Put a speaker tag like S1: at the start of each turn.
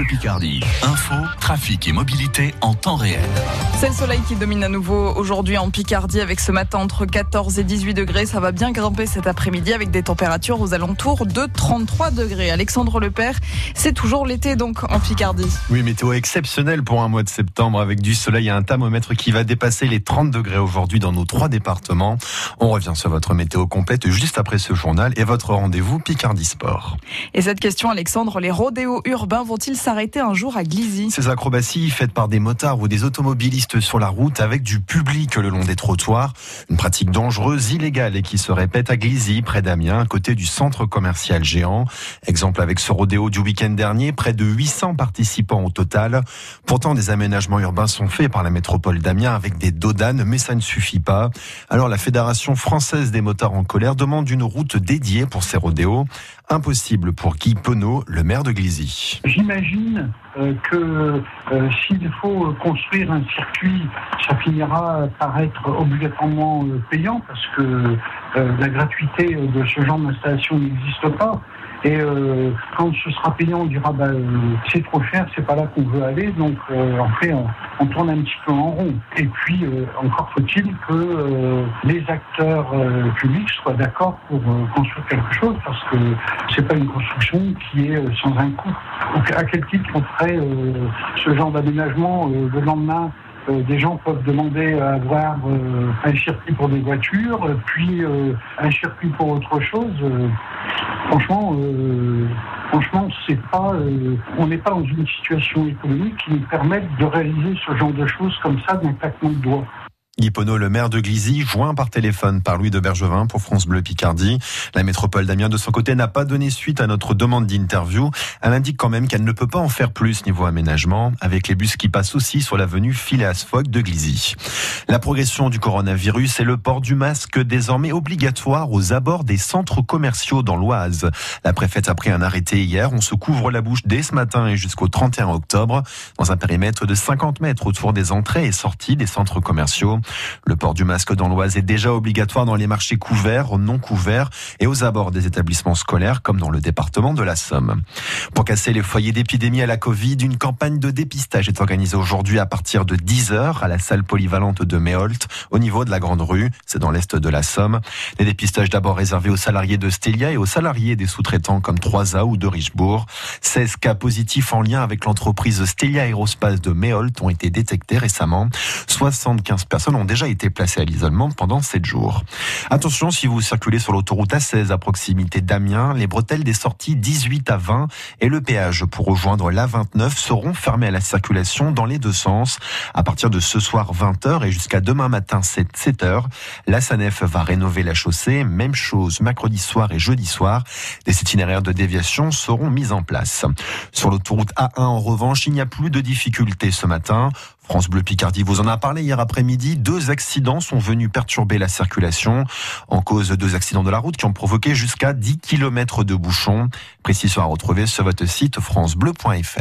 S1: Bleu Picardie. Info, trafic et mobilité en temps réel.
S2: C'est le soleil qui domine à nouveau aujourd'hui en Picardie avec ce matin entre 14 et 18 degrés. Ça va bien grimper cet après-midi avec des températures aux alentours de 33 degrés. Alexandre Lepère, c'est toujours l'été donc en Picardie.
S3: Oui, météo exceptionnelle pour un mois de septembre avec du soleil et un thermomètre qui va dépasser les 30 degrés aujourd'hui dans nos trois départements. On revient sur votre météo complète juste après ce journal et votre rendez-vous Picardie Sport.
S2: Et cette question, Alexandre, les rodéos urbains vont-ils s'arrêter un jour à Glizy
S3: Ces acrobaties faites par des motards ou des automobilistes sur la route avec du public le long des trottoirs. Une pratique dangereuse, illégale et qui se répète à Glizy, près d'Amiens, à côté du centre commercial géant. Exemple avec ce rodéo du week-end dernier, près de 800 participants au total. Pourtant, des aménagements urbains sont faits par la métropole d'Amiens avec des dodanes, mais ça ne suffit pas. Alors la Fédération française des motards en colère demande une route dédiée pour ces rodéos. Impossible pour Guy Penaud, le maire de Glizy.
S4: J'imagine euh, que euh, s'il faut construire un circuit, ça finira par être obligatoirement euh, payant parce que la gratuité de ce genre d'installation n'existe pas. Et euh, quand ce sera payant, on dira bah, euh, c'est trop cher, c'est pas là qu'on veut aller. Donc euh, en fait, on, on, tourne un petit peu en rond. Et puis encore faut-il que les acteurs publics soient d'accord pour construire quelque chose, parce que c'est pas une construction qui est sans un coût. Donc à quel titre on ferait ce genre d'aménagement le lendemain des gens peuvent demander à avoir un circuit pour des voitures, puis un circuit pour autre chose franchement, euh, franchement, c'est pas, euh, on n'est pas dans une situation économique qui nous permette de réaliser ce genre de choses comme ça d'un claquement de doigts.
S3: Guy le maire de Glizy, joint par téléphone par Louis de Bergevin pour France Bleu Picardie. La métropole d'Amiens, de son côté, n'a pas donné suite à notre demande d'interview. Elle indique quand même qu'elle ne peut pas en faire plus niveau aménagement, avec les bus qui passent aussi sur l'avenue Phileas Fogg de Glizy. La progression du coronavirus et le port du masque désormais obligatoire aux abords des centres commerciaux dans l'Oise. La préfète a pris un arrêté hier. On se couvre la bouche dès ce matin et jusqu'au 31 octobre dans un périmètre de 50 mètres autour des entrées et sorties des centres commerciaux. Le port du masque dans l'Oise est déjà obligatoire dans les marchés couverts, non couverts et aux abords des établissements scolaires comme dans le département de la Somme. Pour casser les foyers d'épidémie à la Covid, une campagne de dépistage est organisée aujourd'hui à partir de 10h à la salle polyvalente de Méholt au niveau de la Grande Rue, c'est dans l'est de la Somme. Les dépistages d'abord réservés aux salariés de Stelia et aux salariés des sous-traitants comme 3A ou de Richebourg. 16 cas positifs en lien avec l'entreprise Stelia Aerospace de Méholt ont été détectés récemment. 75 personnes ont déjà été placés à l'isolement pendant 7 jours. Attention, si vous circulez sur l'autoroute A16 à proximité d'Amiens, les bretelles des sorties 18 à 20 et le péage pour rejoindre l'A29 seront fermés à la circulation dans les deux sens à partir de ce soir 20h et jusqu'à demain matin 7, 7h. La SANEF va rénover la chaussée. Même chose mercredi soir et jeudi soir. Des itinéraires de déviation seront mis en place. Sur l'autoroute A1 en revanche, il n'y a plus de difficultés ce matin. France Bleu Picardie vous en a parlé hier après-midi. Deux accidents sont venus perturber la circulation. En cause de deux accidents de la route qui ont provoqué jusqu'à 10 km de bouchons. Précision à retrouver sur votre site francebleu.fr.